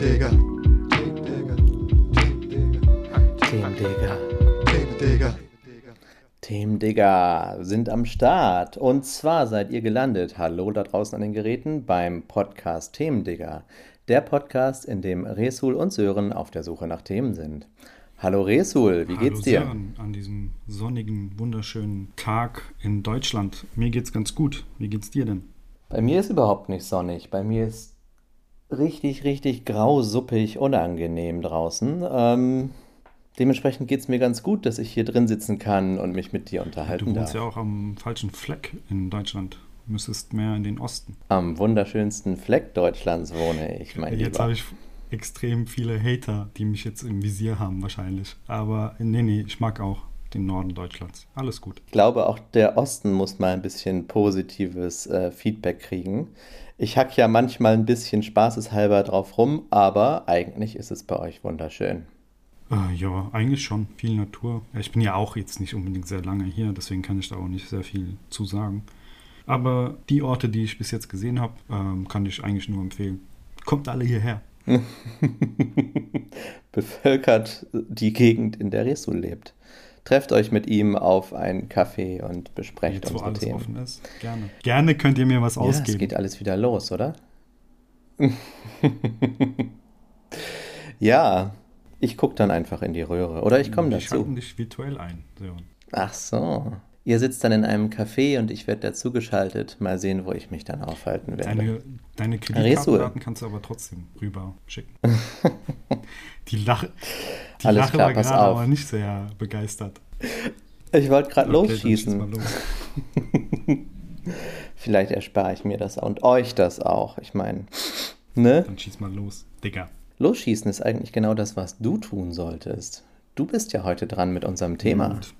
Themendigger. Themendigger. Themendigger. Themendigger. Themendigger sind am Start. Und zwar seid ihr gelandet, hallo da draußen an den Geräten, beim Podcast Themendigger. Der Podcast, in dem Resul und Sören auf der Suche nach Themen sind. Hallo Resul, wie geht's Hallo dir? Sören, an diesem sonnigen, wunderschönen Tag in Deutschland. Mir geht's ganz gut. Wie geht's dir denn? Bei mir ist überhaupt nicht sonnig. Bei mir ist richtig, richtig grau, suppig, unangenehm draußen. Ähm, dementsprechend geht es mir ganz gut, dass ich hier drin sitzen kann und mich mit dir Du unterhalten wohnst darf. ja auch am falschen Fleck in Deutschland. Du müsstest mehr in den Osten. Am wunderschönsten Fleck Deutschlands wohne ich, mein Jetzt habe ich extrem viele Hater, die mich jetzt im Visier haben wahrscheinlich. Aber nee, nee, ich mag auch den Norden Deutschlands. Alles gut. Ich glaube, auch der Osten muss mal ein bisschen positives äh, Feedback kriegen. Ich hack ja manchmal ein bisschen spaßeshalber drauf rum, aber eigentlich ist es bei euch wunderschön. Äh, ja, eigentlich schon. Viel Natur. Ich bin ja auch jetzt nicht unbedingt sehr lange hier, deswegen kann ich da auch nicht sehr viel zu sagen. Aber die Orte, die ich bis jetzt gesehen habe, ähm, kann ich eigentlich nur empfehlen. Kommt alle hierher. Bevölkert die Gegend, in der Resul lebt. Trefft euch mit ihm auf einen Kaffee und besprecht Jetzt, wo unsere alles Themen. offen ist. Gerne. Gerne könnt ihr mir was Ja, es ausgeben. geht alles wieder los, oder? ja, ich gucke dann einfach in die Röhre. Oder ich komme Wir dazu. schalten dich virtuell ein. Ach so. Ihr sitzt dann in einem Café und ich werde dazugeschaltet. Mal sehen, wo ich mich dann aufhalten werde. Deine, deine. Kreditkartendaten kannst du aber trotzdem rüber schicken. die Lache, die Alles Lache klar, war gerade aber nicht sehr begeistert. Ich wollte gerade Okay, losschießen. los. Vielleicht erspare ich mir das und euch das auch. Ich meine, ne? Dann schieß mal los. Digga. Losschießen ist eigentlich genau das, was du tun solltest. Du bist ja heute dran mit unserem Thema. Gut.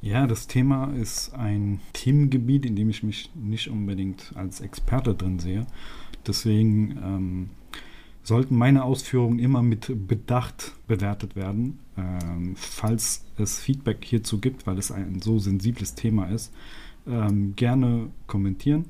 Ja, das Thema ist ein Themengebiet, in dem ich mich nicht unbedingt als Experte drin sehe. Deswegen ähm, sollten meine Ausführungen immer mit Bedacht bewertet werden. Ähm, falls es Feedback hierzu gibt, weil es ein so sensibles Thema ist, ähm, gerne kommentieren.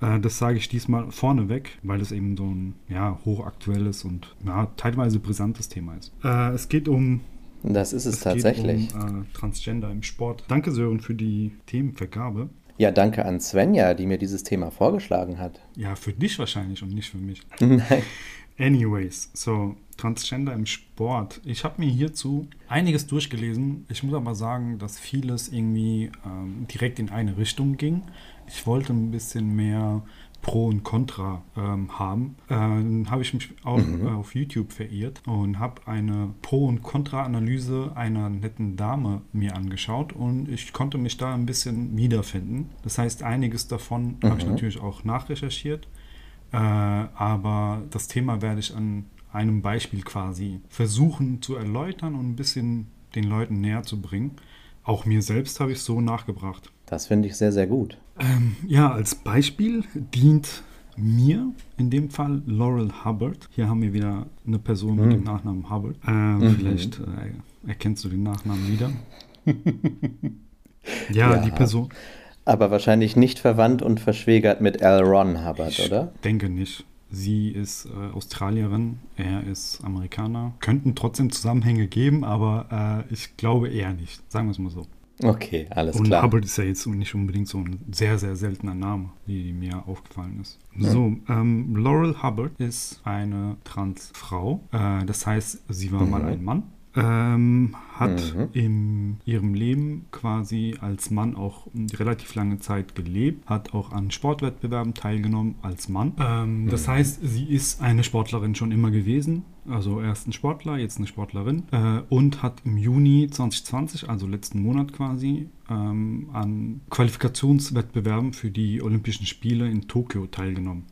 Äh, das sage ich diesmal vorneweg, weil es eben so ein ja, hochaktuelles und ja, teilweise brisantes Thema ist. Äh, es geht um Das ist es, es tatsächlich. um äh, Transgender im Sport. Danke, Sören, für die Themenvergabe. Ja, danke an Svenja, die mir dieses Thema vorgeschlagen hat. Ja, für dich wahrscheinlich und nicht für mich. Nein. Anyways, so Transgender im Sport. Ich habe mir hierzu einiges durchgelesen. Ich muss aber sagen, dass vieles irgendwie ähm, direkt in eine Richtung ging. Ich wollte ein bisschen mehr Pro und Contra ähm, haben. Äh, habe ich mich auch äh, auf YouTube verirrt und habe eine Pro- und Contra-Analyse einer netten Dame mir angeschaut und ich konnte mich da ein bisschen wiederfinden. Das heißt, einiges davon habe ich Mhm. natürlich auch nachrecherchiert. Äh, aber das Thema werde ich an einem Beispiel quasi versuchen zu erläutern und ein bisschen den Leuten näher zu bringen. Auch mir selbst habe ich so nachgebracht. Das finde ich sehr, sehr gut. Ähm, ja, als Beispiel dient mir in dem Fall Laurel Hubbard. Hier haben wir wieder eine Person mit Mhm. dem Nachnamen Hubbard. Äh, Vielleicht äh, erkennst du den Nachnamen wieder. ja, Ja. die Person. Aber wahrscheinlich nicht verwandt und verschwägert mit L. Ron Hubbard, Ich oder? denke nicht. Sie ist äh, Australierin, er ist Amerikaner. Könnten trotzdem Zusammenhänge geben, aber äh, ich glaube eher nicht. Sagen wir es mal so. Okay, alles Und klar. Hubbard ist ja jetzt nicht unbedingt so ein sehr, sehr seltener Name, wie mir aufgefallen ist. So, ähm, Laurel Hubbard ist eine Transfrau. Äh, das heißt, sie war mal ein Mann. Ähm, hat Mhm. in ihrem Leben quasi als Mann auch relativ lange Zeit gelebt, hat auch an Sportwettbewerben teilgenommen als Mann. Ähm, das heißt, sie ist eine Sportlerin schon immer gewesen. Also erst ein Sportler, jetzt eine Sportlerin. Äh, und hat im Juni 2020, also letzten Monat quasi, ähm, an Qualifikationswettbewerben für die Olympischen Spiele in Tokio teilgenommen.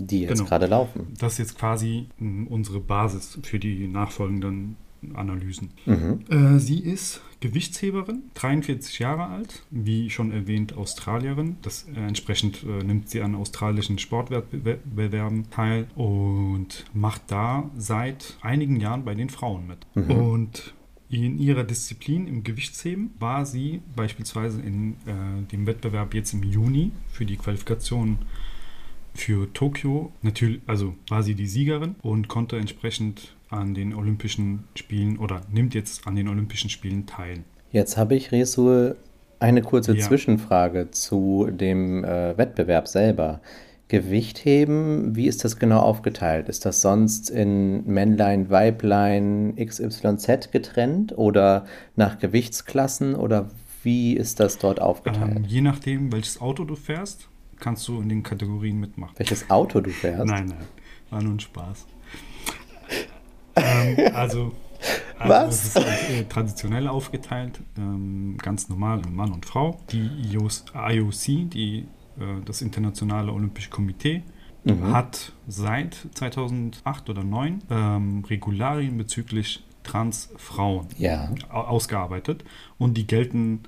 Die jetzt Genau. gerade laufen. Das ist jetzt quasi mh, unsere Basis für die nachfolgenden Analysen. Mhm. Äh, sie ist Gewichtsheberin, 43 Jahre alt, wie schon erwähnt Australierin. Das, äh, entsprechend äh, nimmt sie an australischen Sportwettbewerben teil und macht da seit einigen Jahren bei den Frauen mit. Mhm. Und in ihrer Disziplin im Gewichtsheben war sie beispielsweise in äh, dem Wettbewerb jetzt im Juni für die Qualifikation für Tokio natürlich, also war sie die Siegerin und konnte entsprechend an den Olympischen Spielen oder nimmt jetzt an den Olympischen Spielen teil. Jetzt habe ich, Resul, eine kurze Ja. Zwischenfrage zu dem äh, Wettbewerb selber. Gewichtheben, wie ist das genau aufgeteilt? Ist das sonst in Männlein, Weiblein, XYZ getrennt oder nach Gewichtsklassen oder wie ist das dort aufgeteilt? Ähm, je nachdem, welches Auto du fährst, kannst du in den Kategorien mitmachen. Welches Auto du fährst? Nein, nein, war nur ein Spaß. Ähm, also, also Was? es ist halt, äh, traditionell aufgeteilt, ähm, ganz normal in Mann und Frau. Die IOC, die, äh, das Internationale Olympische Komitee, Mhm. hat seit 2008 oder 2009 ähm, Regularien bezüglich Transfrauen Ja. au- ausgearbeitet und die gelten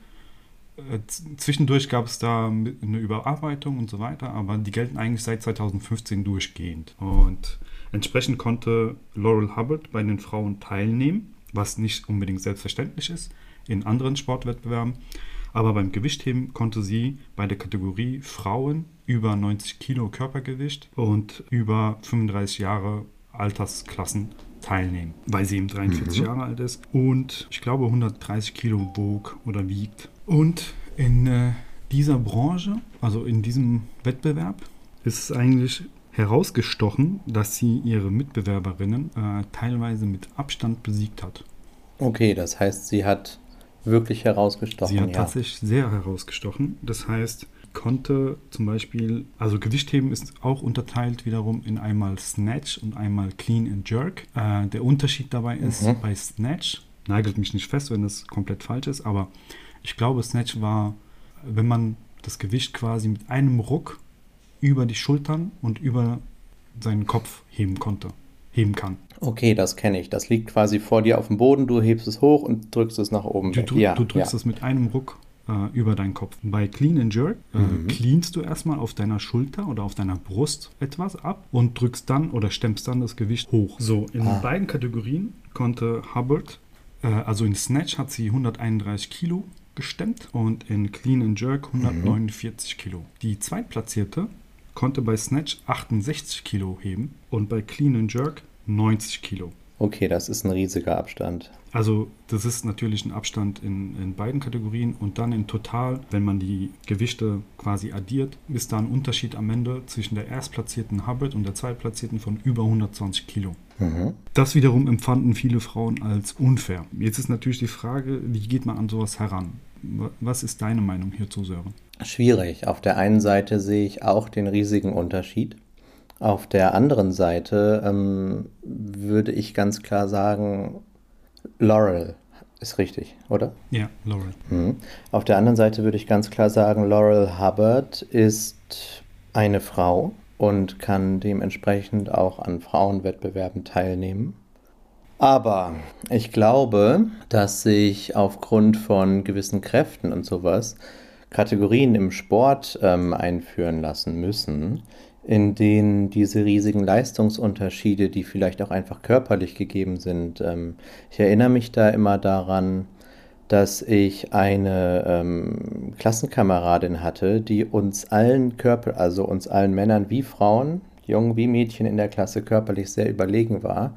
zwischendurch gab es da eine Überarbeitung und so weiter, aber die gelten eigentlich seit 2015 durchgehend. Und entsprechend konnte Laurel Hubbard bei den Frauen teilnehmen, was nicht unbedingt selbstverständlich ist in anderen Sportwettbewerben. Aber beim Gewichtheben konnte sie bei der Kategorie Frauen über 90 Kilo Körpergewicht und über 35 Jahre Altersklassen teilnehmen, weil sie eben 43 Jahre alt ist und ich glaube 130 Kilo wog oder wiegt. Und in äh, dieser Branche, also in diesem Wettbewerb, ist es eigentlich herausgestochen, dass sie ihre Mitbewerberinnen äh, teilweise mit Abstand besiegt hat. Okay, das heißt, sie hat wirklich herausgestochen. Sie hat ja. tatsächlich sehr herausgestochen. Das heißt, konnte zum Beispiel, also Gewichtheben ist auch unterteilt wiederum in einmal Snatch und einmal Clean and Jerk. Äh, der Unterschied dabei ist, Mhm. bei Snatch, nagelt mich nicht fest, wenn das komplett falsch ist, aber ich glaube, Snatch war, wenn man das Gewicht quasi mit einem Ruck über die Schultern und über seinen Kopf heben konnte, heben kann. Okay, das kenne ich. Das liegt quasi vor dir auf dem Boden, du hebst es hoch und drückst es nach oben. Du, ja, du drückst ja. es mit einem Ruck äh, über deinen Kopf. Bei Clean and Jerk äh, Mhm. cleanst du erstmal auf deiner Schulter oder auf deiner Brust etwas ab und drückst dann oder stemmst dann das Gewicht hoch. So, in Ah. beiden Kategorien konnte Hubbard, äh, also in Snatch hat sie 131 Kilo gestemmt und in Clean and Jerk 149 Kilo. Die Zweitplatzierte konnte bei Snatch 68 Kilo heben und bei Clean and Jerk 90 Kilo. Okay, das ist ein riesiger Abstand. Also das ist natürlich ein Abstand in, in beiden Kategorien und dann in total, wenn man die Gewichte quasi addiert, ist da ein Unterschied am Ende zwischen der erstplatzierten Hubbard und der zweitplatzierten von über 120 Kilo. Mhm. Das wiederum empfanden viele Frauen als unfair. Jetzt ist natürlich die Frage, wie geht man an sowas heran? Wa- Was ist deine Meinung hierzu, Sören? Schwierig. Auf der einen Seite sehe ich auch den riesigen Unterschied. Auf der anderen Seite ähm, würde ich ganz klar sagen, Laurel ist richtig, oder? Ja, Laurel. Mhm. Auf der anderen Seite würde ich ganz klar sagen, Laurel Hubbard ist eine Frau und kann dementsprechend auch an Frauenwettbewerben teilnehmen. Aber ich glaube, dass sich aufgrund von gewissen Kräften und sowas Kategorien im Sport ähm, einführen lassen müssen, in denen diese riesigen Leistungsunterschiede, die vielleicht auch einfach körperlich gegeben sind, ähm, ich erinnere mich da immer daran, dass ich eine ähm, Klassenkameradin hatte, die uns allen Körper, also uns allen Männern wie Frauen, Jungen wie Mädchen in der Klasse körperlich sehr überlegen war.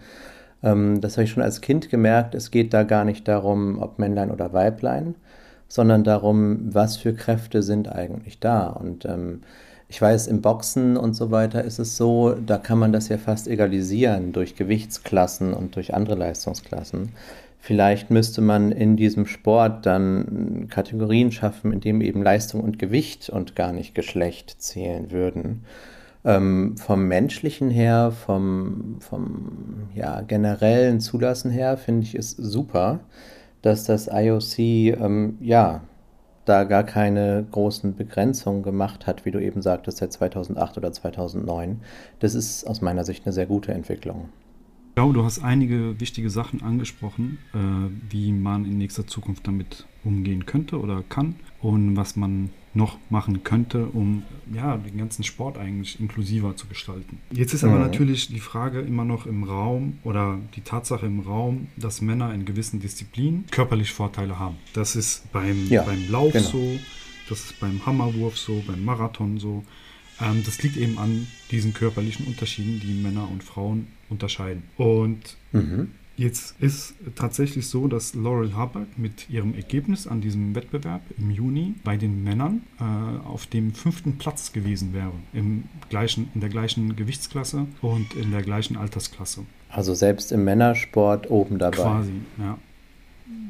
Ähm, das habe ich schon als Kind gemerkt. Es geht da gar nicht darum, ob Männlein oder Weiblein, sondern darum, was für Kräfte sind eigentlich da. Und ähm, ich weiß, im Boxen und so weiter ist es so, da kann man das ja fast egalisieren durch Gewichtsklassen und durch andere Leistungsklassen. Vielleicht müsste man in diesem Sport dann Kategorien schaffen, in dem eben Leistung und Gewicht und gar nicht Geschlecht zählen würden. Ähm, vom menschlichen her, vom, vom ja, generellen Zulassen her, finde ich es super, dass das IOC ähm, ja da gar keine großen Begrenzungen gemacht hat, wie du eben sagtest, seit 2008 oder 2009. Das ist aus meiner Sicht eine sehr gute Entwicklung. Ich glaube, du hast einige wichtige Sachen angesprochen, äh, wie man in nächster Zukunft damit umgehen könnte oder kann und was man noch machen könnte, um ja, den ganzen Sport eigentlich inklusiver zu gestalten. Jetzt ist aber Mhm. natürlich die Frage immer noch im Raum oder die Tatsache im Raum, dass Männer in gewissen Disziplinen körperlich Vorteile haben. Das ist beim, Ja, beim Lauf genau. so, das ist beim Hammerwurf so, beim Marathon so. Ähm, das liegt eben an diesen körperlichen Unterschieden, die Männer und Frauen unterscheiden. Und Mhm. Jetzt ist tatsächlich so, dass Laurel Hubbard mit ihrem Ergebnis an diesem Wettbewerb im Juni bei den Männern äh, auf dem fünften Platz gewesen wäre. Im gleichen, in der gleichen Gewichtsklasse und in der gleichen Altersklasse. Also selbst im Männersport oben dabei. Quasi, ja.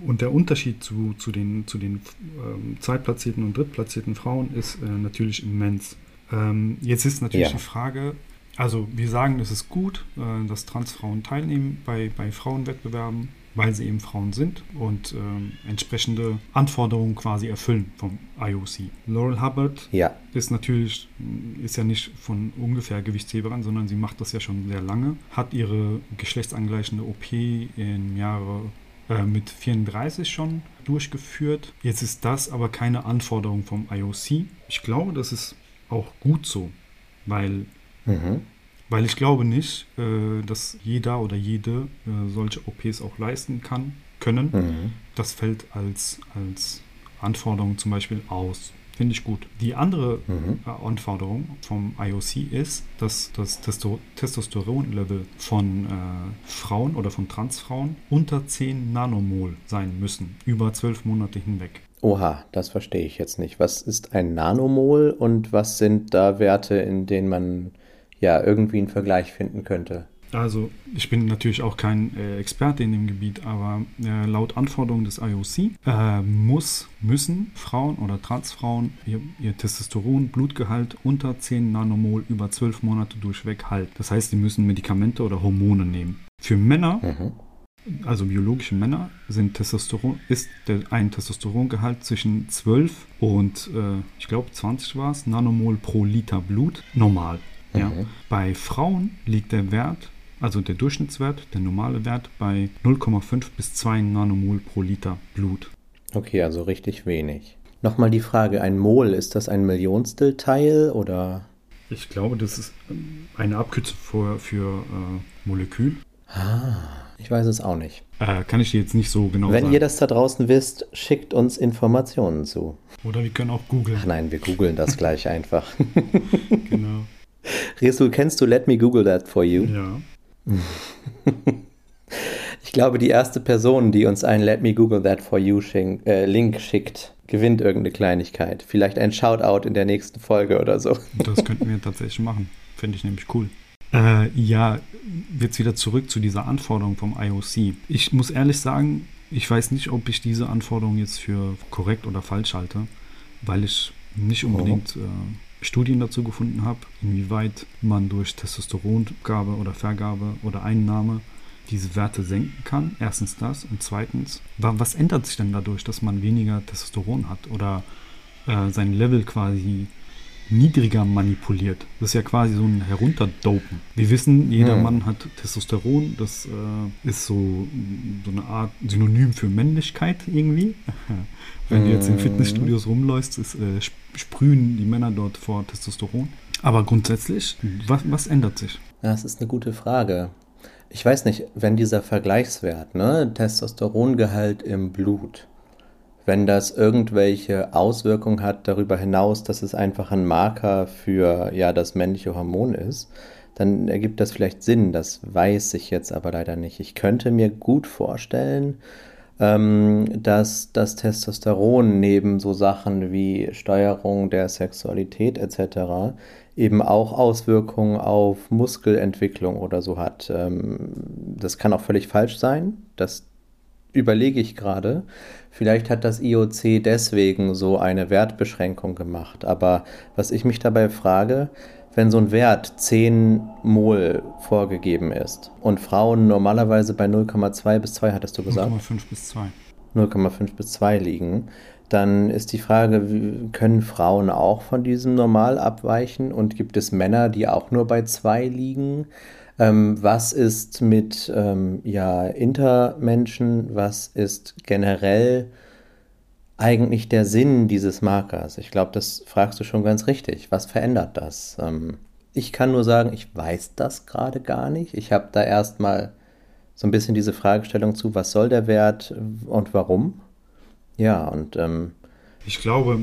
Und der Unterschied zu, zu den, zu den ähm, zweitplatzierten und drittplatzierten Frauen ist äh, natürlich immens. Ähm, jetzt ist natürlich Ja. die Frage, also wir sagen, es ist gut, äh, dass Transfrauen teilnehmen bei, bei Frauenwettbewerben, weil sie eben Frauen sind und ähm, entsprechende Anforderungen quasi erfüllen vom IOC. Laurel Hubbard Ja, ist natürlich, ist ja nicht von ungefähr Gewichtsheberin, sondern sie macht das ja schon sehr lange, hat ihre geschlechtsangleichende OP im Jahre äh, mit 34 schon durchgeführt. Jetzt ist das aber keine Anforderung vom IOC. Ich glaube, das ist auch gut so, weil, mhm. weil ich glaube nicht, äh, dass jeder oder jede äh, solche OPs auch leisten kann, können. Mhm. Das fällt als, als Anforderung zum Beispiel aus. Finde ich gut. Die andere Mhm. äh, Anforderung vom IOC ist, dass das Testo Testosteronlevel von äh, Frauen oder von Transfrauen unter 10 Nanomol sein müssen, über 12 Monate hinweg. Oha, das verstehe ich jetzt nicht. Was ist ein Nanomol und was sind da Werte, in denen man ja irgendwie einen Vergleich finden könnte? Also ich bin natürlich auch kein äh, Experte in dem Gebiet, aber äh, laut Anforderungen des IOC äh, muss, müssen Frauen oder Transfrauen ihr, ihr Testosteron-Blutgehalt unter 10 Nanomol über 12 Monate durchweg halten. Das heißt, sie müssen Medikamente oder Hormone nehmen. Für Männer Mhm. also biologische Männer, sind Testosteron, ist der, ein Testosterongehalt zwischen 12 und äh, ich glaube 20 war es, Nanomol pro Liter Blut normal. Ja. Mhm. Bei Frauen liegt der Wert, also der Durchschnittswert, der normale Wert bei 0,5 bis 2 Nanomol pro Liter Blut. Okay, also richtig wenig. Nochmal die Frage, ein Mol, ist das ein Millionstel Teil oder? Ich glaube, das ist ähm, eine Abkürzung für, für äh, Molekül. Ah, ich weiß es auch nicht. Äh, kann ich dir jetzt nicht so genau Wenn sagen. ihr das da draußen wisst, schickt uns Informationen zu. Oder wir können auch googeln. Ach nein, wir googeln das gleich einfach. Genau. Resul, kennst du Let Me Google That For You? Ja. Ich glaube, die erste Person, die uns einen Let Me Google That For You schink, äh, Link schickt, gewinnt irgendeine Kleinigkeit. Vielleicht ein Shoutout in der nächsten Folge oder so. Das könnten wir tatsächlich machen. Finde ich nämlich cool. Äh, ja, jetzt wieder zurück zu dieser Anforderung vom IOC. Ich muss ehrlich sagen, ich weiß nicht, ob ich diese Anforderung jetzt für korrekt oder falsch halte, weil ich nicht unbedingt äh, Studien dazu gefunden habe, inwieweit man durch Testosterongabe oder Vergabe oder Einnahme diese Werte senken kann. Erstens das und zweitens, wa- was ändert sich denn dadurch, dass man weniger Testosteron hat oder äh, sein Level quasi niedriger manipuliert. Das ist ja quasi so ein Herunterdopen. Wir wissen, jeder Hm. Mann hat Testosteron. Das äh, ist so, so eine Art Synonym für Männlichkeit irgendwie. Wenn du jetzt in Hm. Fitnessstudios rumläufst, ist, äh, sp- sprühen die Männer dort vor Testosteron. Aber grundsätzlich, was, was ändert sich? Das ist eine gute Frage. Ich weiß nicht, wenn dieser Vergleichswert, ne, Testosterongehalt im Blut, wenn das irgendwelche Auswirkungen hat darüber hinaus, dass es einfach ein Marker für ja das männliche Hormon ist, dann ergibt das vielleicht Sinn. Das weiß ich jetzt aber leider nicht. Ich könnte mir gut vorstellen, ähm, dass das Testosteron neben so Sachen wie Steuerung der Sexualität etc. eben auch Auswirkungen auf Muskelentwicklung oder so hat. Ähm, das kann auch völlig falsch sein. Das überlege ich gerade. Vielleicht hat das IOC deswegen so eine Wertbeschränkung gemacht. Aber was ich mich dabei frage, wenn so ein Wert 10 Mol vorgegeben ist und Frauen normalerweise bei 0,2 bis 2, hattest du gesagt? 0,5 bis 2. 0,5 bis 2 liegen, dann ist die Frage, können Frauen auch von diesem Normal abweichen und gibt es Männer, die auch nur bei 2 liegen? Ähm, was ist mit ähm, ja, Intermenschen? Was ist generell eigentlich der Sinn dieses Markers? Ich glaube, das fragst du schon ganz richtig. Was verändert das? Ähm, ich kann nur sagen, ich weiß das gerade gar nicht. Ich habe da erstmal so ein bisschen diese Fragestellung zu, was soll der Wert und warum? Ja, und ähm, Ich glaube,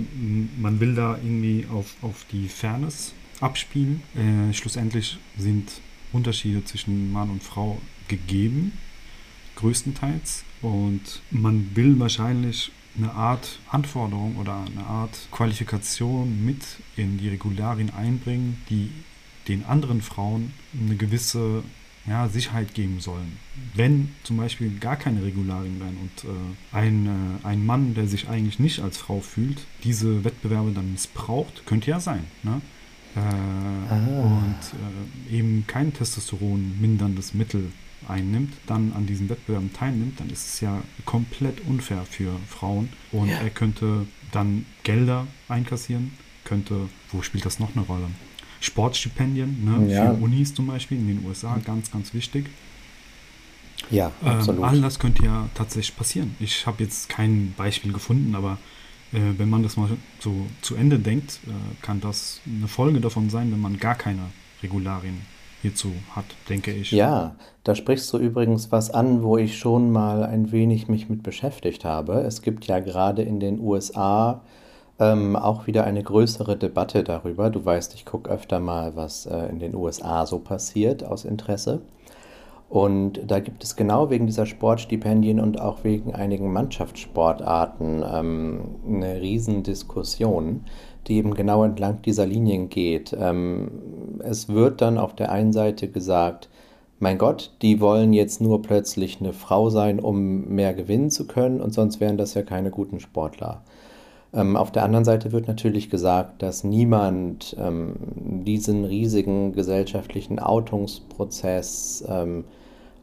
man will da irgendwie auf, auf die Fairness abspielen. Äh, schlussendlich sind Unterschiede zwischen Mann und Frau gegeben, größtenteils. Und man will wahrscheinlich eine Art Anforderung oder eine Art Qualifikation mit in die Regularien einbringen, die den anderen Frauen eine gewisse ja, Sicherheit geben sollen. Wenn zum Beispiel gar keine Regularien wären und äh, ein, äh, ein Mann, der sich eigentlich nicht als Frau fühlt, diese Wettbewerbe dann missbraucht, könnte ja sein. Ne? Äh, Ah. Und äh, eben kein Testosteron minderndes Mittel einnimmt, dann an diesen Wettbewerben teilnimmt, dann ist es ja komplett unfair für Frauen. Und Ja. er könnte dann Gelder einkassieren, könnte, wo spielt das noch eine Rolle? Sportstipendien ne, Ja. für Unis zum Beispiel in den USA, ganz, ganz wichtig. Ja, Ähm, absolut. all das könnte ja tatsächlich passieren. Ich habe jetzt kein Beispiel gefunden, aber äh, wenn man das mal so zu Ende denkt, äh, kann das eine Folge davon sein, wenn man gar keine Regularien hierzu hat, denke ich. Ja, da sprichst du übrigens was an, wo ich schon mal ein wenig mich mit beschäftigt habe. Es gibt ja gerade in den USA ähm, auch wieder eine größere Debatte darüber. Du weißt, ich gucke öfter mal, was äh, in den USA so passiert aus Interesse. Und da gibt es genau wegen dieser Sportstipendien und auch wegen einigen Mannschaftssportarten ähm, eine Riesendiskussion, die eben genau entlang dieser Linien geht. Ähm, es wird dann auf der einen Seite gesagt, mein Gott, die wollen jetzt nur plötzlich eine Frau sein, um mehr gewinnen zu können und sonst wären das ja keine guten Sportler. Ähm, auf der anderen Seite wird natürlich gesagt, dass niemand ähm, diesen riesigen gesellschaftlichen Outungsprozess ähm,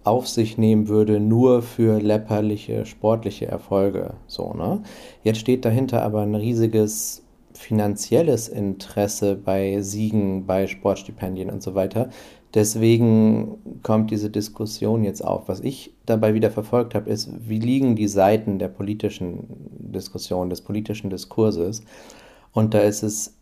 auf sich nehmen würde, nur für läpperliche sportliche Erfolge. So, ne? Jetzt steht dahinter aber ein riesiges finanzielles Interesse bei Siegen, bei Sportstipendien und so weiter. Deswegen kommt diese Diskussion jetzt auf. Was ich dabei wieder verfolgt habe, ist, wie liegen die Seiten der politischen Diskussion, des politischen Diskurses. Und da ist es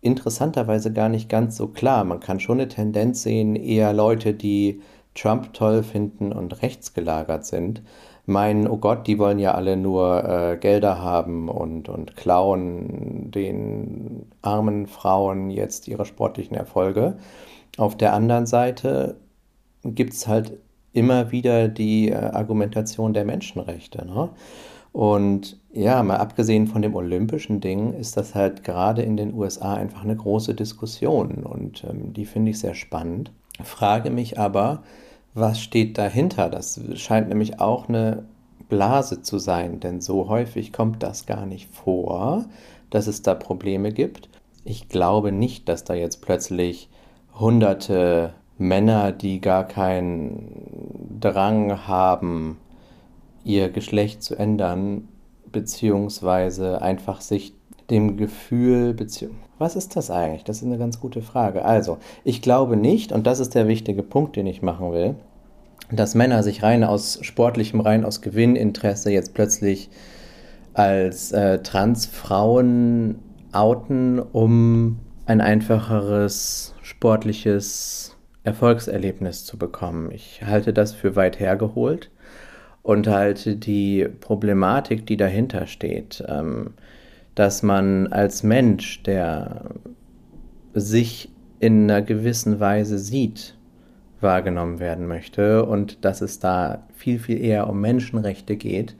interessanterweise gar nicht ganz so klar. Man kann schon eine Tendenz sehen, eher Leute, die Trump toll finden und rechtsgelagert sind, meinen, oh Gott, die wollen ja alle nur äh, Gelder haben und, und klauen den armen Frauen jetzt ihre sportlichen Erfolge. Auf der anderen Seite gibt es halt immer wieder die äh, Argumentation der Menschenrechte. Ne? Und ja, mal abgesehen von dem olympischen Ding ist das halt gerade in den USA einfach eine große Diskussion und ähm, die finde ich sehr spannend. Frage mich aber, was steht dahinter? Das scheint nämlich auch eine Blase zu sein, denn so häufig kommt das gar nicht vor, dass es da Probleme gibt. Ich glaube nicht, dass da jetzt plötzlich hunderte Männer, die gar keinen Drang haben, ihr Geschlecht zu ändern, beziehungsweise einfach sich dem Gefühl, bezieh was ist das eigentlich? Das ist eine ganz gute Frage. Also, ich glaube nicht, und das ist der wichtige Punkt, den ich machen will, dass Männer sich rein aus sportlichem, rein aus Gewinninteresse jetzt plötzlich als äh, Transfrauen outen, um ein einfacheres sportliches Erfolgserlebnis zu bekommen. Ich halte das für weit hergeholt und halte die Problematik, die dahinter steht, ähm, dass man als Mensch, der sich in einer gewissen Weise sieht, wahrgenommen werden möchte und dass es da viel, viel eher um Menschenrechte geht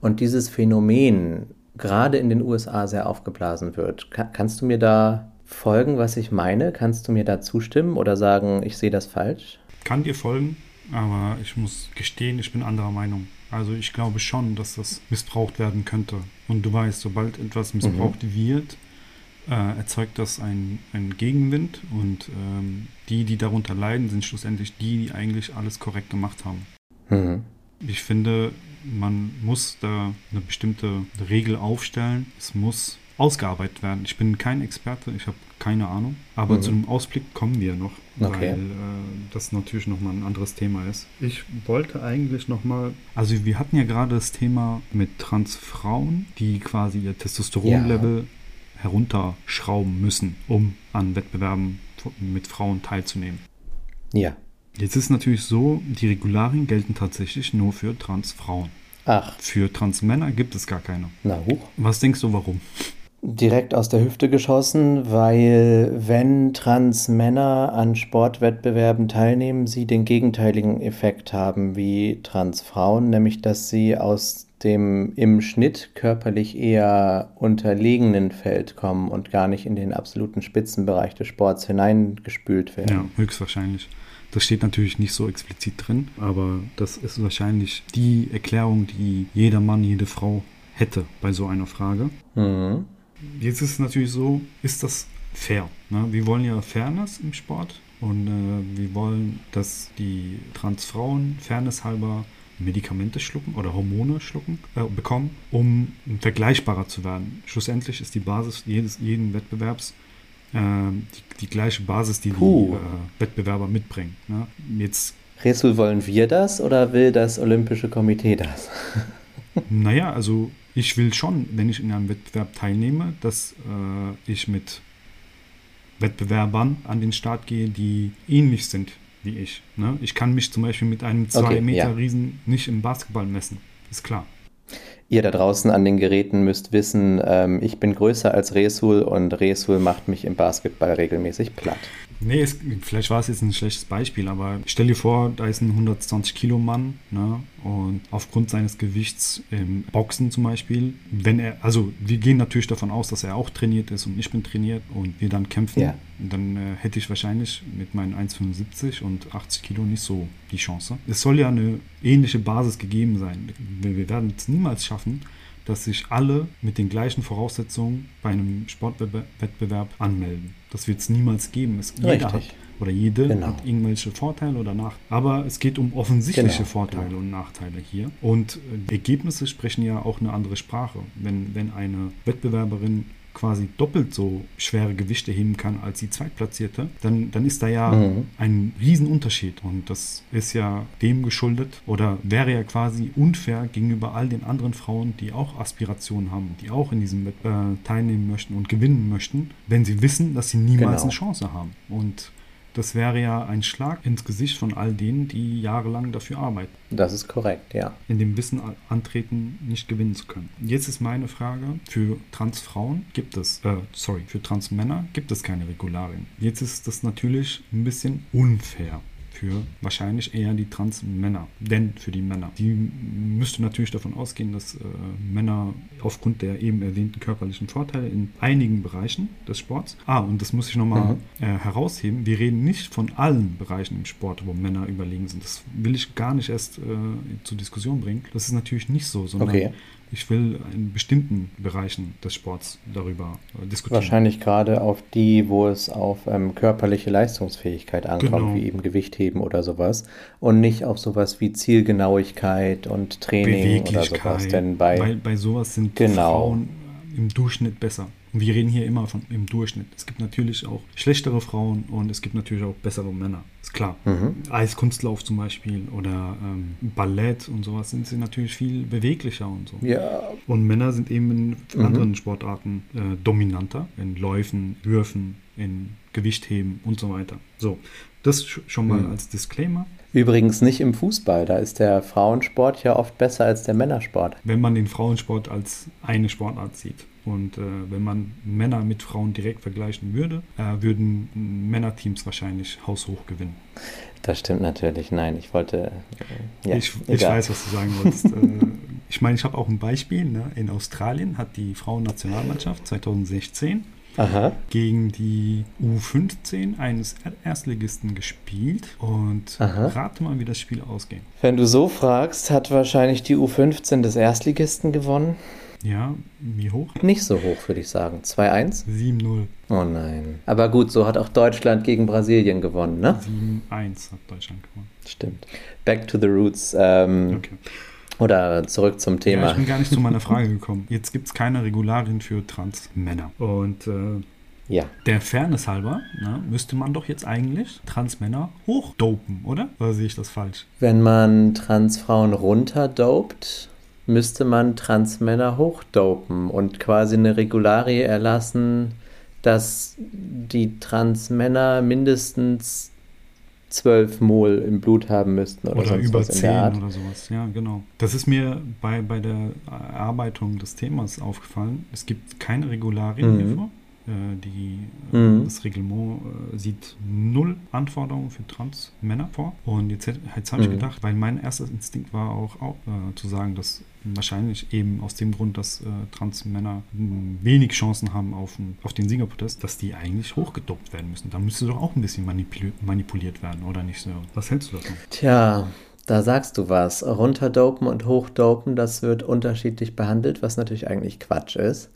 und dieses Phänomen gerade in den USA sehr aufgeblasen wird. Ka kannst du mir da folgen, was ich meine? Kannst du mir da zustimmen oder sagen, ich sehe das falsch? Kann dir folgen, aber ich muss gestehen, ich bin anderer Meinung. Also ich glaube schon, dass das missbraucht werden könnte. Und du weißt, sobald etwas missbraucht mhm. wird, äh, erzeugt das einen Gegenwind und ähm, die, die darunter leiden, sind schlussendlich die, die eigentlich alles korrekt gemacht haben. Mhm. Ich finde, man muss da eine bestimmte Regel aufstellen. Es muss ausgearbeitet werden. Ich bin kein Experte, ich habe keine Ahnung, aber Mhm. zu dem Ausblick kommen wir noch, Okay. weil äh, das natürlich nochmal ein anderes Thema ist. Ich wollte eigentlich nochmal, also wir hatten ja gerade das Thema mit Transfrauen, die quasi ihr Testosteronlevel herunterschrauben müssen, um an Wettbewerben mit Frauen teilzunehmen. Ja. Jetzt ist natürlich so, die Regularien gelten tatsächlich nur für Transfrauen. Ach, Für Transmänner gibt es gar keine. na hoch. Was denkst du, warum? Direkt aus der Hüfte geschossen, weil wenn Trans-Männer an Sportwettbewerben teilnehmen, sie den gegenteiligen Effekt haben wie Trans-Frauen, nämlich dass sie aus dem im Schnitt körperlich eher unterlegenen Feld kommen und gar nicht in den absoluten Spitzenbereich des Sports hineingespült werden. Ja, höchstwahrscheinlich. Das steht natürlich nicht so explizit drin, aber das ist wahrscheinlich die Erklärung, die jeder Mann, jede Frau hätte bei so einer Frage. Mhm. Jetzt ist es natürlich so, ist das fair? Ne? Wir wollen ja Fairness im Sport und äh, wir wollen, dass die Transfrauen Fairness halber Medikamente schlucken oder Hormone schlucken äh, bekommen, um vergleichbarer zu werden. Schlussendlich ist die Basis jedes, jeden Wettbewerbs äh, die, die, gleiche Basis, die Puh. die äh, Wettbewerber mitbringen. Ne? Jetzt Resul, wollen wir das oder will das Olympische Komitee das? Naja, also ich will schon, wenn ich in einem Wettbewerb teilnehme, dass äh, ich mit Wettbewerbern an den Start gehe, die ähnlich sind wie ich. Ne? Ich kann mich zum Beispiel mit einem 2 Okay, Meter ja. Riesen nicht im Basketball messen. Ist klar. Ihr da draußen an den Geräten müsst wissen, ähm, ich bin größer als Resul und Resul macht mich im Basketball regelmäßig platt. Nee, es, vielleicht war es jetzt ein schlechtes Beispiel, aber stell dir vor, da ist ein 120 Kilo Mann ne, und aufgrund seines Gewichts im Boxen zum Beispiel, wenn er, also wir gehen natürlich davon aus, dass er auch trainiert ist und ich bin trainiert und wir dann kämpfen, Ja. dann äh, hätte ich wahrscheinlich mit meinen 1,75 und 80 Kilo nicht so die Chance. Es soll ja eine ähnliche Basis gegeben sein. Wir, wir werden es niemals schaffen, dass sich alle mit den gleichen Voraussetzungen bei einem Sportwettbewerb anmelden. Das wird es niemals geben. Es, jeder hat oder jede Genau. hat irgendwelche Vorteile oder Nachteile. Aber es geht um offensichtliche Genau, Vorteile und Nachteile hier. Und äh, die Ergebnisse sprechen ja auch eine andere Sprache. Wenn, wenn eine Wettbewerberin quasi doppelt so schwere Gewichte heben kann als die Zweitplatzierte, dann, dann ist da ja Mhm. ein Riesenunterschied. Und das ist ja dem geschuldet oder wäre ja quasi unfair gegenüber all den anderen Frauen, die auch Aspirationen haben, die auch in diesem äh, teilnehmen möchten und gewinnen möchten, wenn sie wissen, dass sie niemals Genau. eine Chance haben. Und das wäre ja ein Schlag ins Gesicht von all denen, die jahrelang dafür arbeiten Das ist korrekt, ja. in dem Wissen antreten, nicht gewinnen zu können. Jetzt ist meine Frage, für Transfrauen gibt es, äh, sorry, für Transmänner gibt es keine Regularien. Jetzt ist das natürlich ein bisschen unfair für wahrscheinlich eher die Transmänner, denn für die Männer. Die müsste natürlich davon ausgehen, dass äh, Männer aufgrund der eben erwähnten körperlichen Vorteile in einigen Bereichen des Sports, ah, und das muss ich nochmal Mhm. äh, herausheben, wir reden nicht von allen Bereichen im Sport, wo Männer überlegen sind. Das will ich gar nicht erst äh, zur Diskussion bringen. Das ist natürlich nicht so, sondern Okay. Ich will in bestimmten Bereichen des Sports darüber äh, diskutieren. Wahrscheinlich gerade auf die, wo es auf ähm, körperliche Leistungsfähigkeit ankommt, Genau. wie eben Gewichtheben oder sowas. Und nicht auf sowas wie Zielgenauigkeit und Training oder sowas. Denn bei, weil bei sowas sind Genau. Frauen im Durchschnitt besser. Und wir reden hier immer von im Durchschnitt. Es gibt natürlich auch schlechtere Frauen und es gibt natürlich auch bessere Männer. Ist klar. Mhm. Eiskunstlauf zum Beispiel oder ähm, Ballett und sowas sind sie natürlich viel beweglicher und so. ja, Und Männer sind eben in Mhm. anderen Sportarten äh, dominanter, in Läufen, Würfen, in Gewichtheben und so weiter. So, das sch schon mal Mhm. als Disclaimer. übrigens nicht im Fußball. Da ist der Frauensport ja oft besser als der Männersport. Wenn man den Frauensport als eine Sportart sieht und äh, wenn man Männer mit Frauen direkt vergleichen würde, äh, würden Männerteams wahrscheinlich haushoch gewinnen. Das stimmt natürlich. Nein, ich wollte. Äh, ja, ich, ich weiß, was du sagen wolltest. äh, ich meine, ich habe auch ein Beispiel. Ne? In Australien hat die Frauennationalmannschaft 2016 Aha. gegen die U15 eines Er- Erstligisten gespielt und Aha. rate mal, wie das Spiel ausging. Wenn du so fragst, hat wahrscheinlich die U15 des Erstligisten gewonnen. Ja, wie hoch? Nicht so hoch, würde ich sagen. 2-1? 7-0, Oh nein. Aber gut, so hat auch Deutschland gegen Brasilien gewonnen, ne? 7-1 hat Deutschland gewonnen. Stimmt. Back to the roots. Ähm, Okay. Oder zurück zum Ja, Thema. ich bin gar nicht zu meiner Frage gekommen. Jetzt gibt es keine Regularien für Transmänner. Und äh, Ja. der Fairness halber ne, müsste man doch jetzt eigentlich Transmänner hochdopen, oder? Oder sehe ich das falsch? Wenn man Transfrauen runterdopt, müsste man Transmänner hochdopen und quasi eine Regularie erlassen, dass die Transmänner mindestens 12 Mol im Blut haben müssten oder, Oder sonst über was in der 10 Art. oder sowas. Ja, genau. Das ist mir bei, bei der Erarbeitung des Themas aufgefallen. Es gibt keine Regularien Mhm. hierfür. Äh, Die, äh, Mhm. Das Reglement äh, sieht null Anforderungen für Trans-Männer vor. Und jetzt, jetzt habe ich Mhm. gedacht, weil mein erster Instinkt war auch, auch äh, zu sagen, dass wahrscheinlich eben aus dem Grund, dass äh, Trans-Männer mh, wenig Chancen haben auf, den- auf den Siegerprotest, dass die eigentlich hochgedopt werden müssen. Da müsste doch auch ein bisschen manipuli manipuliert werden, oder nicht so? Was hältst du davon? Tja, da sagst du was. Runterdopen und hochdopen, das wird unterschiedlich behandelt, was natürlich eigentlich Quatsch ist.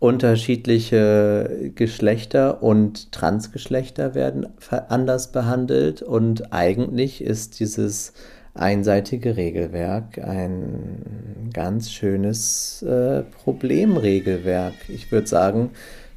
Unterschiedliche Geschlechter und Transgeschlechter werden anders behandelt und eigentlich ist dieses einseitige Regelwerk ein ganz schönes äh, Problemregelwerk. Ich würde sagen,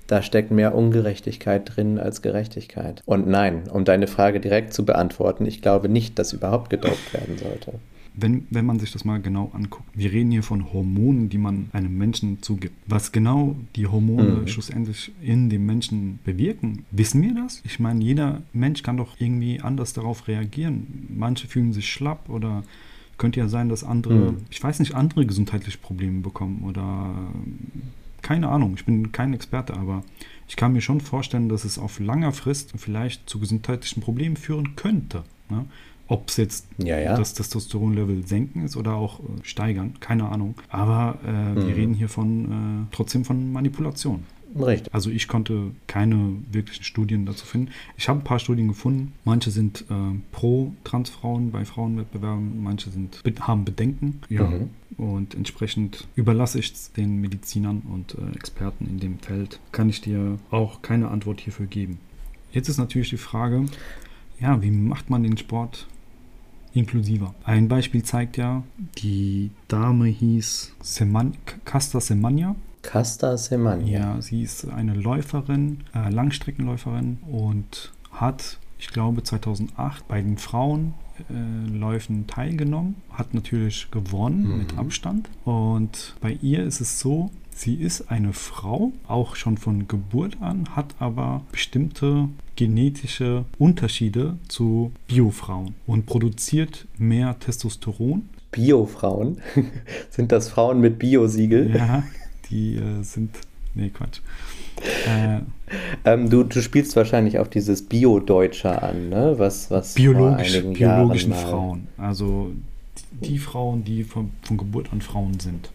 da steckt mehr Ungerechtigkeit drin als Gerechtigkeit. Und nein, um deine Frage direkt zu beantworten, ich glaube nicht, dass überhaupt gedopt werden sollte. Wenn, wenn man sich das mal genau anguckt, wir reden hier von Hormonen, die man einem Menschen zugibt. Was genau die Hormone Mhm. schlussendlich in dem Menschen bewirken, wissen wir das? Ich meine, jeder Mensch kann doch irgendwie anders darauf reagieren. Manche fühlen sich schlapp oder könnte ja sein, dass andere, Mhm. ich weiß nicht, andere gesundheitliche Probleme bekommen oder keine Ahnung, ich bin kein Experte, aber ich kann mir schon vorstellen, dass es auf langer Frist vielleicht zu gesundheitlichen Problemen führen könnte. Ne? Ob es jetzt Ja, ja. das Testosteronlevel senken ist oder auch äh, steigern, keine Ahnung. Aber äh, wir Mhm. reden hier von äh, trotzdem von Manipulation. Richtig. Also ich konnte keine wirklichen Studien dazu finden. Ich habe ein paar Studien gefunden. Manche sind äh, pro Transfrauen bei Frauenwettbewerben, manche sind be- haben Bedenken. Ja. Mhm. Und entsprechend überlasse ich es den Medizinern und äh, Experten in dem Feld. Kann ich dir auch keine Antwort hierfür geben. Jetzt ist natürlich die Frage, ja, wie macht man den Sport inklusiver? Ein Beispiel zeigt ja, die Dame hieß Seman Casta Semania. Casta Semania. Ja, sie ist eine Läuferin, äh, Langstreckenläuferin und hat, ich glaube, 2008 bei den Frauenläufen äh, Läufen teilgenommen, hat natürlich gewonnen Mhm. mit Abstand. Und bei ihr ist es so, sie ist eine Frau, auch schon von Geburt an, hat aber bestimmte genetische Unterschiede zu Biofrauen und produziert mehr Testosteron Biofrauen. Sind das Frauen mit Bio-Siegel? Ja, die äh, sind. Nee, Quatsch. Äh, Ähm, du, du spielst wahrscheinlich auf dieses Bio-Deutscher an, ne? Was, was biologisch, biologischen Frauen. Also die, die Frauen, die von, von Geburt an Frauen sind.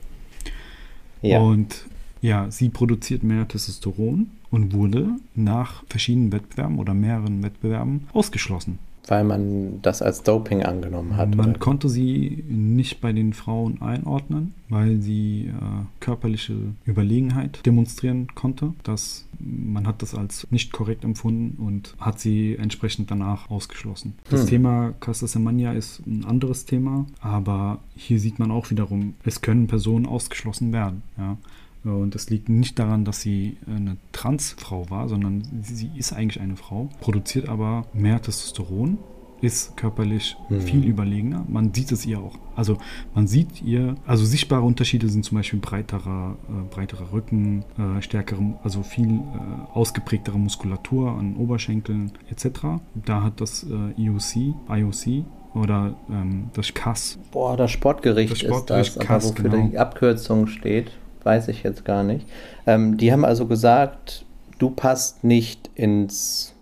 Ja. Und ja, sie produziert mehr Testosteron und wurde nach verschiedenen Wettbewerben oder mehreren Wettbewerben ausgeschlossen. Weil man das als Doping angenommen hat. Man oder? konnte sie nicht bei den Frauen einordnen, weil sie äh, körperliche Überlegenheit demonstrieren konnte. Das, man hat das als nicht korrekt empfunden und hat sie entsprechend danach ausgeschlossen. Das Hm. Thema Castasemania ist ein anderes Thema, aber hier sieht man auch wiederum, es können Personen ausgeschlossen werden. Ja. Und es liegt nicht daran, dass sie eine Transfrau war, sondern sie, ist eigentlich eine Frau, produziert aber mehr Testosteron, ist körperlich Mhm. viel überlegener. Man sieht es ihr auch. Also man sieht ihr, also sichtbare Unterschiede sind zum Beispiel breiterer, äh, breiterer Rücken, äh, stärkere, also viel äh, ausgeprägtere Muskulatur an Oberschenkeln etc. Da hat das äh, IOC, IOC oder ähm, das CAS Boah, das Sportgericht, Das Sportgericht ist das, aber Kass, wofür genau. die Abkürzung steht, weiß ich jetzt gar nicht. Ähm, die haben also gesagt, du passt nicht ins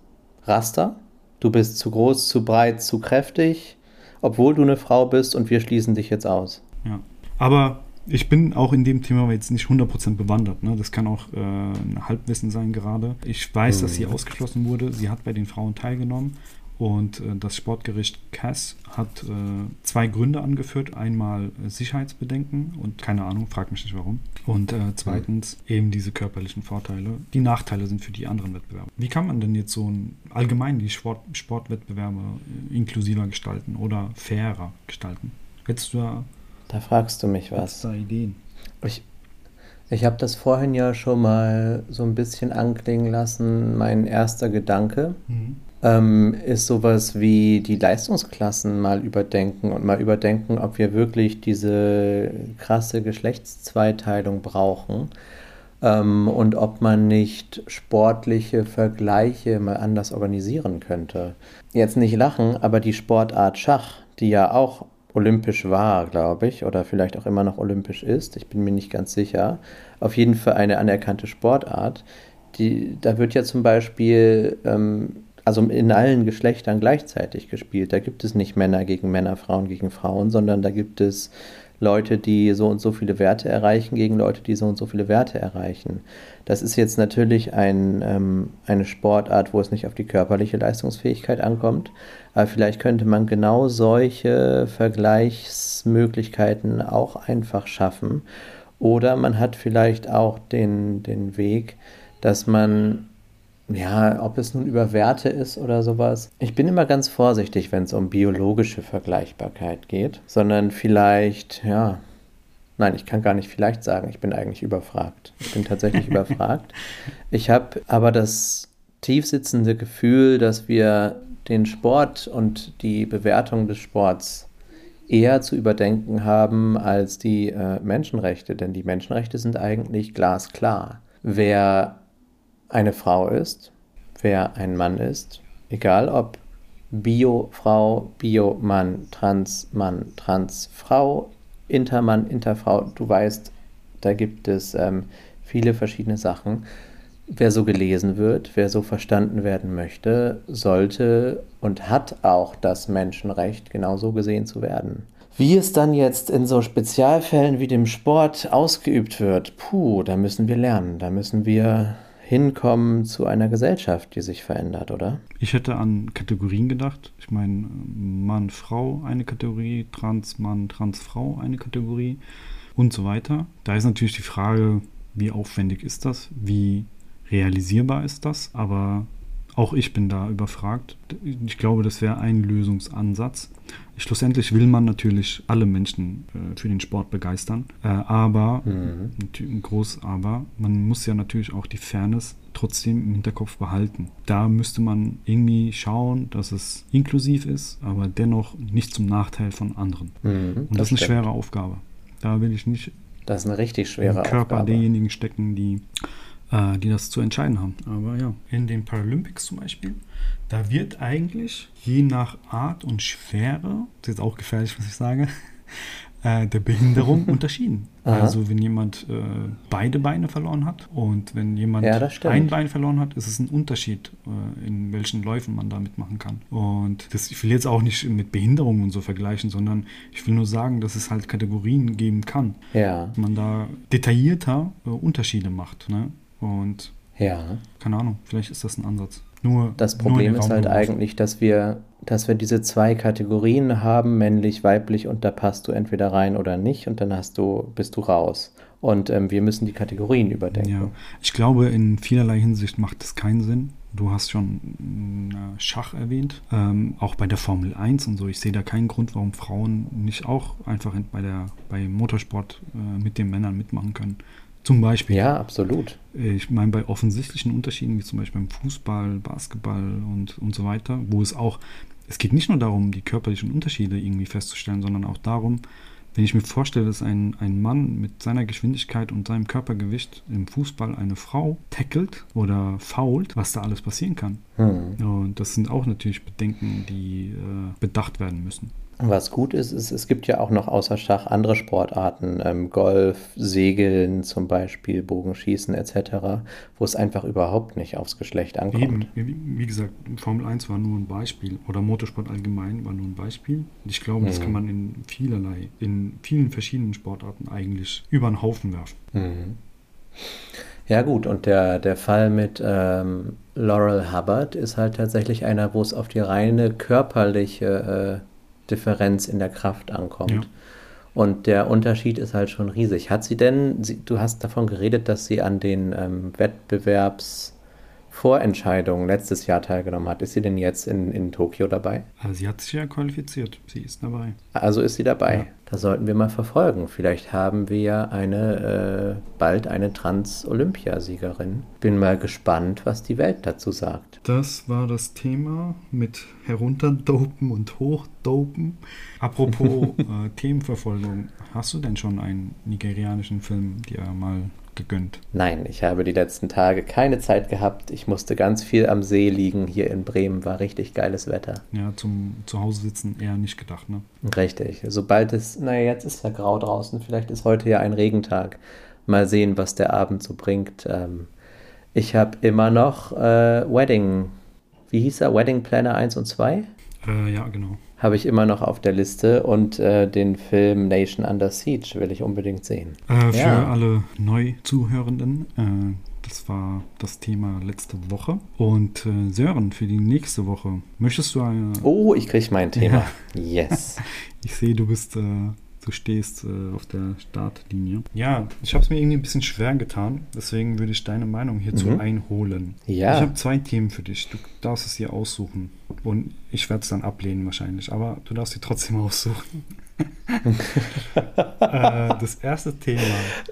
Raster, du bist zu groß, zu breit, zu kräftig, obwohl du eine Frau bist und wir schließen dich jetzt aus. Ja. Aber ich bin auch in dem Thema jetzt nicht 100% bewandert. Ne? Das kann auch äh, ein Halbwissen sein gerade. Ich weiß, dass sie ausgeschlossen wurde. Sie hat bei den Frauen teilgenommen. Und äh, das Sportgericht CAS hat äh, zwei Gründe angeführt. Einmal äh, Sicherheitsbedenken und keine Ahnung, frag mich nicht warum. Und zweitens eben diese körperlichen Vorteile. Die Nachteile sind für die anderen Wettbewerbe. Wie kann man denn jetzt so ein, allgemein die Sport, Sportwettbewerbe inklusiver gestalten oder fairer gestalten? Hättest du da Da fragst du mich was. Da Ideen? Ich, ich habe das vorhin ja schon mal so ein bisschen anklingen lassen. Mein erster Gedanke ähm, ist sowas wie die Leistungsklassen mal überdenken und mal überdenken, ob wir wirklich diese krasse Geschlechtszweiteilung brauchen. ähm, und ob man nicht sportliche Vergleiche mal anders organisieren könnte. Jetzt nicht lachen, aber die Sportart Schach, die ja auch olympisch war, glaube ich, oder vielleicht auch immer noch olympisch ist, ich bin mir nicht ganz sicher, auf jeden Fall eine anerkannte Sportart. Die, da wird ja zum Beispiel ähm, also in allen Geschlechtern gleichzeitig gespielt. Da gibt es nicht Männer gegen Männer, Frauen gegen Frauen, sondern da gibt es Leute, die so und so viele Werte erreichen, gegen Leute, die so und so viele Werte erreichen. Das ist jetzt natürlich ein, ähm, eine Sportart, wo es nicht auf die körperliche Leistungsfähigkeit ankommt, aber vielleicht könnte man genau solche Vergleichsmöglichkeiten auch einfach schaffen. Oder man hat vielleicht auch den, den Weg, dass man ja, ob es nun über Werte ist oder sowas. Ich bin immer ganz vorsichtig, wenn es um biologische Vergleichbarkeit geht, sondern vielleicht, ja, nein, ich kann gar nicht vielleicht sagen, ich bin eigentlich überfragt. Ich bin tatsächlich überfragt. Ich habe aber das tiefsitzende Gefühl, dass wir den Sport und die Bewertung des Sports eher zu überdenken haben als die äh, Menschenrechte, denn die Menschenrechte sind eigentlich glasklar. Wer eine Frau ist, wer ein Mann ist, egal ob Bio-Frau, Bio-Mann, Trans-Mann, Trans-Frau, Intermann, Interfrau, du weißt, da gibt es ähm, viele verschiedene Sachen. Wer so gelesen wird, wer so verstanden werden möchte, sollte und hat auch das Menschenrecht, genauso gesehen zu werden. Wie es dann jetzt in so Spezialfällen wie dem Sport ausgeübt wird, puh, da müssen wir lernen, da müssen wir hinkommen zu einer Gesellschaft, die sich verändert, oder? Ich hätte an Kategorien gedacht. Ich meine, Mann, Frau eine Kategorie, Trans, Mann, Trans, Frau eine Kategorie und so weiter. Da ist natürlich die Frage, wie aufwendig ist das? Wie realisierbar ist das? Aber auch ich bin da überfragt. Ich glaube, das wäre ein Lösungsansatz. Schlussendlich will man natürlich alle Menschen äh, für den Sport begeistern, äh, aber, mhm. ein groß aber, man muss ja natürlich auch die Fairness trotzdem im Hinterkopf behalten. Da müsste man irgendwie schauen, dass es inklusiv ist, aber dennoch nicht zum Nachteil von anderen. Mhm, Und das, das ist eine schwere Aufgabe. Da will ich nicht das ist eine richtig schwere im Körper Aufgabe. derjenigen stecken, die äh, die das zu entscheiden haben. Aber ja, in den Paralympics zum Beispiel, da wird eigentlich je nach Art und Schwere, das ist jetzt auch gefährlich, was ich sage, äh, der Behinderung unterschieden. Aha. Also wenn jemand äh, beide Beine verloren hat und wenn jemand ja, ein Bein verloren hat, ist es ein Unterschied, äh, in welchen Läufen man da mitmachen kann. Und das, ich will jetzt auch nicht mit Behinderungen und so vergleichen, sondern ich will nur sagen, dass es halt Kategorien geben kann. Ja. Man da detaillierter äh, Unterschiede macht. Ne? Und ja. keine Ahnung, vielleicht ist das ein Ansatz. Nur das Problem nur ist halt eigentlich, dass wir, dass wir diese zwei Kategorien haben, männlich, weiblich, und da passt du entweder rein oder nicht, und dann hast du, bist du raus. Und ähm, wir müssen die Kategorien überdenken. Ja, ich glaube, in vielerlei Hinsicht macht es keinen Sinn. Du hast schon äh, Schach erwähnt, ähm, auch bei der Formel 1 und so. Ich sehe da keinen Grund, warum Frauen nicht auch einfach bei der bei Motorsport äh, mit den Männern mitmachen können. Zum Beispiel. Ja, absolut. Ich meine, bei offensichtlichen Unterschieden, wie zum Beispiel beim Fußball, Basketball und, und so weiter, wo es auch, es geht nicht nur darum, die körperlichen Unterschiede irgendwie festzustellen, sondern auch darum, wenn ich mir vorstelle, dass ein, ein Mann mit seiner Geschwindigkeit und seinem Körpergewicht im Fußball eine Frau tackelt oder fault, was da alles passieren kann. Hm. Und das sind auch natürlich Bedenken, die äh, bedacht werden müssen. Was gut ist, ist, es gibt ja auch noch außer Schach andere Sportarten, ähm, Golf, Segeln zum Beispiel, Bogenschießen etc., wo es einfach überhaupt nicht aufs Geschlecht ankommt. Eben, wie, gesagt, Formel 1 war nur ein Beispiel oder Motorsport allgemein war nur ein Beispiel. Ich glaube, mhm. das kann man in vielerlei, in vielen verschiedenen Sportarten eigentlich über den Haufen werfen. Mhm. Ja gut, und der, der Fall mit ähm, Laurel Hubbard ist halt tatsächlich einer, wo es auf die reine körperliche äh, Differenz in der Kraft ankommt. Ja. Und der Unterschied ist halt schon riesig. Hat sie denn, sie, du hast davon geredet, dass sie an den ähm, Wettbewerbs Vorentscheidungen letztes Jahr teilgenommen hat. Ist sie denn jetzt in, in Tokio dabei? Also sie hat sich ja qualifiziert. Sie ist dabei. Also ist sie dabei. Ja. Da sollten wir mal verfolgen. Vielleicht haben wir ja eine, äh, bald eine Trans-Olympiasiegerin. Bin mal gespannt, was die Welt dazu sagt. Das war das Thema mit herunterdopen und hochdopen. Apropos äh, Themenverfolgung. Hast du denn schon einen nigerianischen Film dir mal gegönnt? Nein, ich habe die letzten Tage keine Zeit gehabt. Ich musste ganz viel am See liegen. Hier in Bremen war richtig geiles Wetter. Ja, zum Zuhause sitzen eher nicht gedacht, ne? Richtig. Sobald es, naja, jetzt ist ja grau draußen. Vielleicht ist heute ja ein Regentag. Mal sehen, was der Abend so bringt. Ähm, ich habe immer noch äh, Wedding, wie hieß er? Wedding Planner 1 und 2? Äh, ja, genau. Habe ich immer noch auf der Liste und äh, den Film Nation Under Siege will ich unbedingt sehen. Äh, für Ja. alle Neu-Zuhörenden, äh, das war das Thema letzte Woche. Und äh, Sören, für die nächste Woche, möchtest du eine. Oh, ich kriege mein Thema. Yes. Ich sehe, du bist. Du stehst äh, auf der Startlinie. Ja, ich habe es mir irgendwie ein bisschen schwer getan. Deswegen würde ich deine Meinung hierzu Mhm. einholen. Ja. Ich habe zwei Themen für dich. Du darfst es dir aussuchen. Und ich werde es dann ablehnen wahrscheinlich. Aber du darfst sie trotzdem aussuchen. äh, das erste Thema.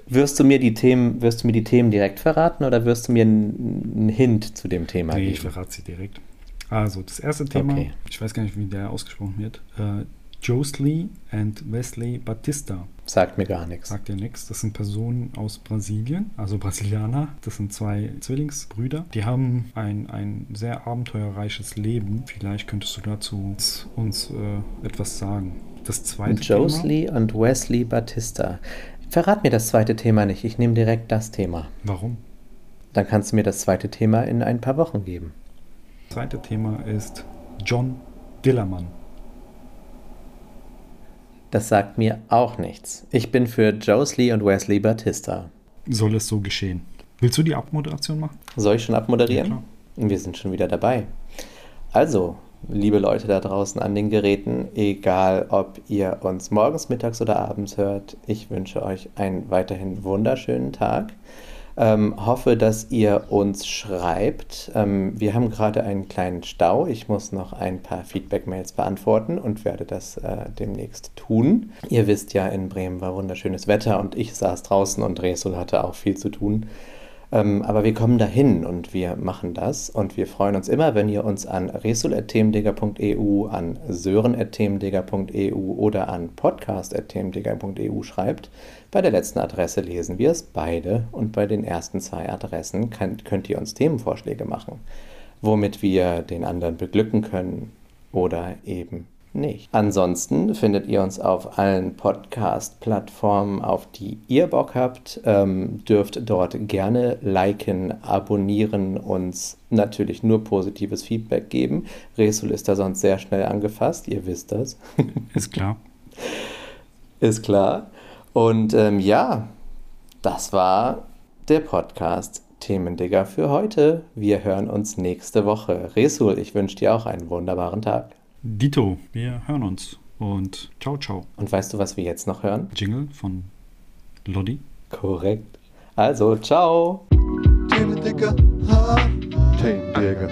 Wirst du mir die Themen, wirst du mir die Themen direkt verraten oder wirst du mir einen Hint zu dem Thema Nee, ich geben? verrate sie direkt. Also, das erste Thema, Okay. ich weiß gar nicht, wie der ausgesprochen wird. Äh, Josley and Wesley Batista. Sagt mir gar nichts. Sagt ja nichts. Das sind Personen aus Brasilien, also Brasilianer. Das sind zwei Zwillingsbrüder. Die haben ein, ein sehr abenteuerreiches Leben. Vielleicht könntest du dazu uns, uns äh, etwas sagen. Das zweite Thema. Josley und Wesley Batista. Verrat mir das zweite Thema nicht. Ich nehme direkt das Thema. Warum? Dann kannst du mir das zweite Thema in ein paar Wochen geben. Das zweite Thema ist John Dillermann. Das sagt mir auch nichts. Ich bin für Josley und Wesley Batista. Soll es so geschehen? Willst du die Abmoderation machen? Soll ich schon abmoderieren? Ja, Wir sind schon wieder dabei. Also, liebe Leute da draußen an den Geräten, egal ob ihr uns morgens, mittags oder abends hört, ich wünsche euch einen weiterhin wunderschönen Tag. Ähm, hoffe, dass ihr uns schreibt. Ähm, wir haben gerade einen kleinen Stau. Ich muss noch ein paar Feedback-Mails beantworten und werde das äh, demnächst tun. Ihr wisst ja, in Bremen war wunderschönes Wetter und ich saß draußen und Resul hatte auch viel zu tun. Ähm, aber wir kommen dahin und wir machen das und wir freuen uns immer, wenn ihr uns an resul.themendigger.eu, an sören.themendigger.eu oder an podcast.themendigger.eu schreibt. Bei der letzten Adresse lesen wir es beide und bei den ersten zwei Adressen kann, könnt ihr uns Themenvorschläge machen, womit wir den anderen beglücken können oder eben nicht. Ansonsten findet ihr uns auf allen Podcast-Plattformen, auf die ihr Bock habt. Ähm, dürft dort gerne liken, abonnieren, uns natürlich nur positives Feedback geben. Resul ist da sonst sehr schnell angefasst, ihr wisst das. Ist klar. Ist klar. Und ähm, ja, das war der Podcast Themendigger für heute. Wir hören uns nächste Woche. Resul, ich wünsche dir auch einen wunderbaren Tag. Dito, wir hören uns. Und ciao, ciao. Und weißt du, was wir jetzt noch hören? Jingle von Lodi. Korrekt. Also, ciao. Themen Digger, ha. Themen Digger,